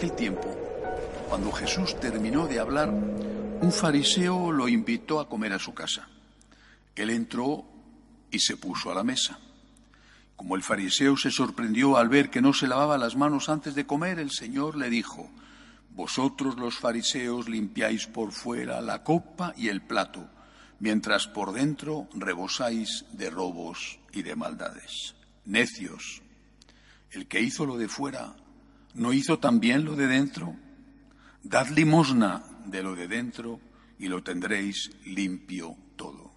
aquel tiempo, cuando Jesús terminó de hablar, un fariseo lo invitó a comer a su casa. Él entró y se puso a la mesa. Como el fariseo se sorprendió al ver que no se lavaba las manos antes de comer, el Señor le dijo, Vosotros los fariseos limpiáis por fuera la copa y el plato, mientras por dentro rebosáis de robos y de maldades. Necios, el que hizo lo de fuera, ¿no hizo también lo de dentro? Dad limosna de lo de dentro y lo tendréis limpio todo.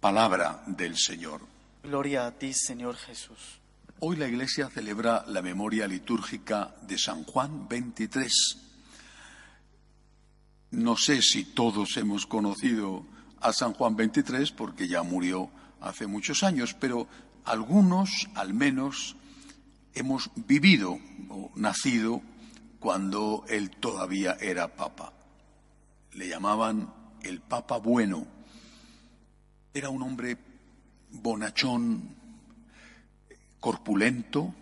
Palabra del Señor. Gloria a ti, Señor Jesús. Hoy la Iglesia celebra la memoria litúrgica de San Juan 23. No sé si todos hemos conocido a San Juan 23 porque ya murió hace muchos años, pero algunos, al menos, hemos vivido o nacido cuando él todavía era papa. Le llamaban el papa bueno. Era un hombre bonachón, corpulento,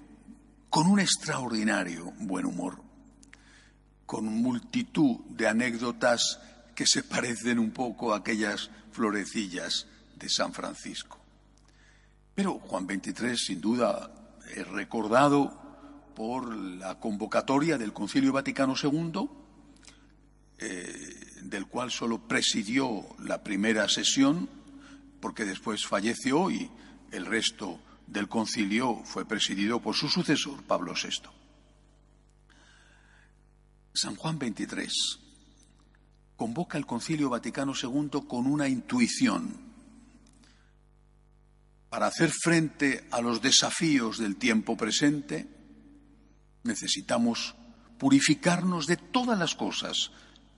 con un extraordinario buen humor, con multitud de anécdotas que se parecen un poco a aquellas florecillas de San Francisco. Pero Juan XXIII, sin duda, recordado por la convocatoria del Concilio Vaticano II, eh, del cual solo presidió la primera sesión, porque después falleció y el resto del concilio fue presidido por su sucesor, Pablo VI. San Juan XXIII convoca al Concilio Vaticano II con una intuición para hacer frente a los desafíos del tiempo presente, necesitamos purificarnos de todas las cosas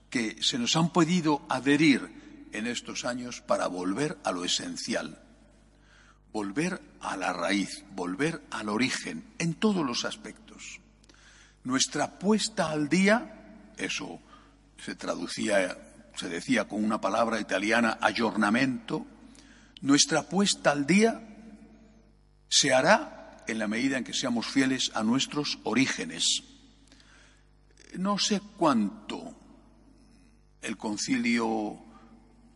que se nos han podido adherir en estos años para volver a lo esencial, volver a la raíz, volver al origen en todos los aspectos. Nuestra puesta al día, eso se traducía, se decía con una palabra italiana, aggiornamento, nuestra puesta al día se hará en la medida en que seamos fieles a nuestros orígenes. No sé cuánto el concilio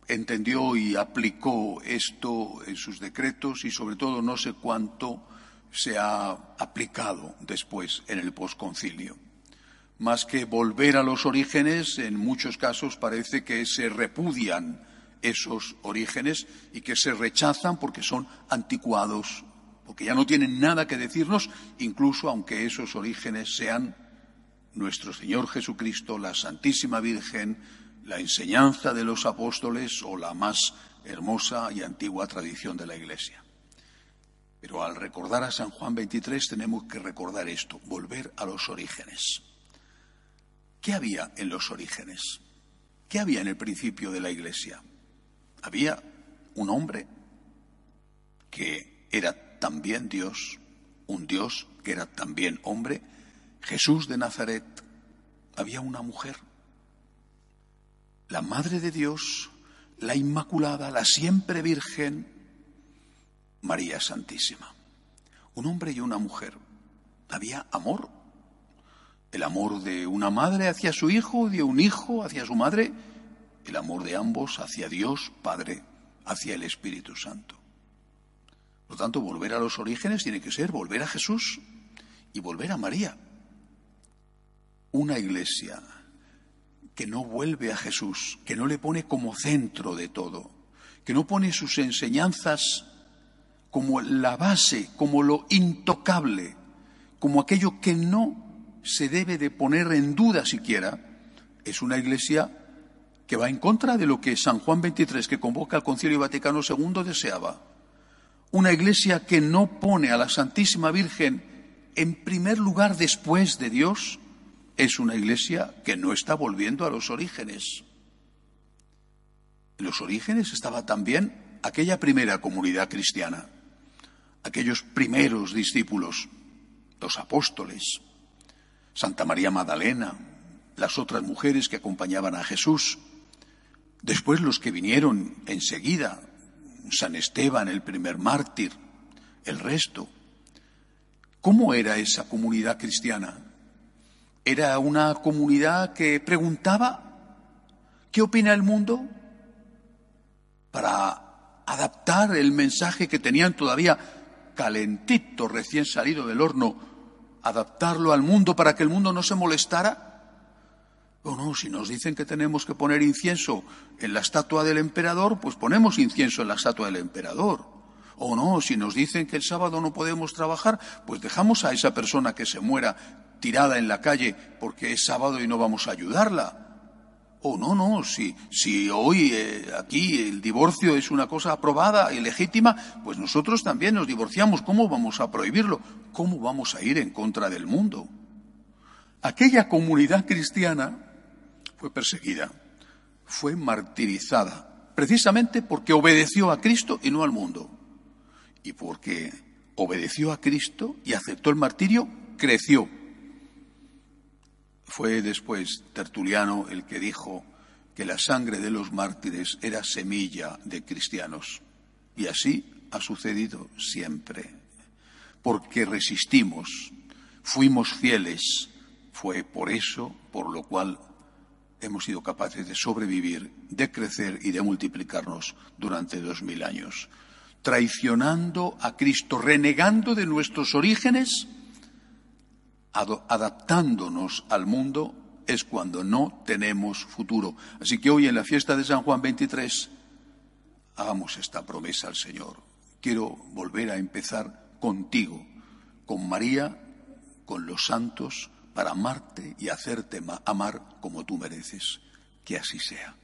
entendió y aplicó esto en sus decretos y sobre todo no sé cuánto se ha aplicado después en el posconcilio. Más que volver a los orígenes, en muchos casos parece que se repudian esos orígenes y que se rechazan porque son anticuados, porque ya no tienen nada que decirnos, incluso aunque esos orígenes sean nuestro Señor Jesucristo, la Santísima Virgen, la enseñanza de los apóstoles o la más hermosa y antigua tradición de la Iglesia. Pero al recordar a San Juan 23 tenemos que recordar esto, volver a los orígenes. ¿Qué había en los orígenes? ¿Qué había en el principio de la Iglesia? Había un hombre que era también Dios, un Dios que era también hombre, Jesús de Nazaret. Había una mujer, la Madre de Dios, la Inmaculada, la siempre Virgen, María Santísima. Un hombre y una mujer. Había amor. El amor de una madre hacia su hijo, de un hijo hacia su madre, el amor de ambos hacia Dios Padre, hacia el Espíritu Santo. Por tanto, volver a los orígenes tiene que ser volver a Jesús y volver a María. Una iglesia que no vuelve a Jesús, que no le pone como centro de todo, que no pone sus enseñanzas como la base, como lo intocable, como aquello que no se debe de poner en duda siquiera, es una iglesia que va en contra de lo que San Juan XXIII, que convoca al Concilio Vaticano II, deseaba. Una iglesia que no pone a la Santísima Virgen en primer lugar después de Dios, es una iglesia que no está volviendo a los orígenes. En los orígenes estaba también aquella primera comunidad cristiana, aquellos primeros discípulos, los apóstoles, Santa María Magdalena, las otras mujeres que acompañaban a Jesús, Después los que vinieron enseguida, San Esteban, el primer mártir, el resto. ¿Cómo era esa comunidad cristiana? Era una comunidad que preguntaba, ¿qué opina el mundo? Para adaptar el mensaje que tenían todavía calentito, recién salido del horno, adaptarlo al mundo para que el mundo no se molestara. O no, si nos dicen que tenemos que poner incienso en la estatua del emperador, pues ponemos incienso en la estatua del emperador. O no, si nos dicen que el sábado no podemos trabajar, pues dejamos a esa persona que se muera tirada en la calle porque es sábado y no vamos a ayudarla. O no, no, si, si hoy eh, aquí el divorcio es una cosa aprobada y legítima, pues nosotros también nos divorciamos. ¿Cómo vamos a prohibirlo? ¿Cómo vamos a ir en contra del mundo? Aquella comunidad cristiana fue perseguida, fue martirizada, precisamente porque obedeció a Cristo y no al mundo. Y porque obedeció a Cristo y aceptó el martirio, creció. Fue después Tertuliano el que dijo que la sangre de los mártires era semilla de cristianos. Y así ha sucedido siempre. Porque resistimos, fuimos fieles, fue por eso por lo cual hemos sido capaces de sobrevivir, de crecer y de multiplicarnos durante dos mil años, traicionando a Cristo, renegando de nuestros orígenes, adaptándonos al mundo, es cuando no tenemos futuro. Así que hoy en la fiesta de San Juan 23, hagamos esta promesa al Señor. Quiero volver a empezar contigo, con María, con los santos, para amarte y hacerte amar como tú mereces. Que así sea.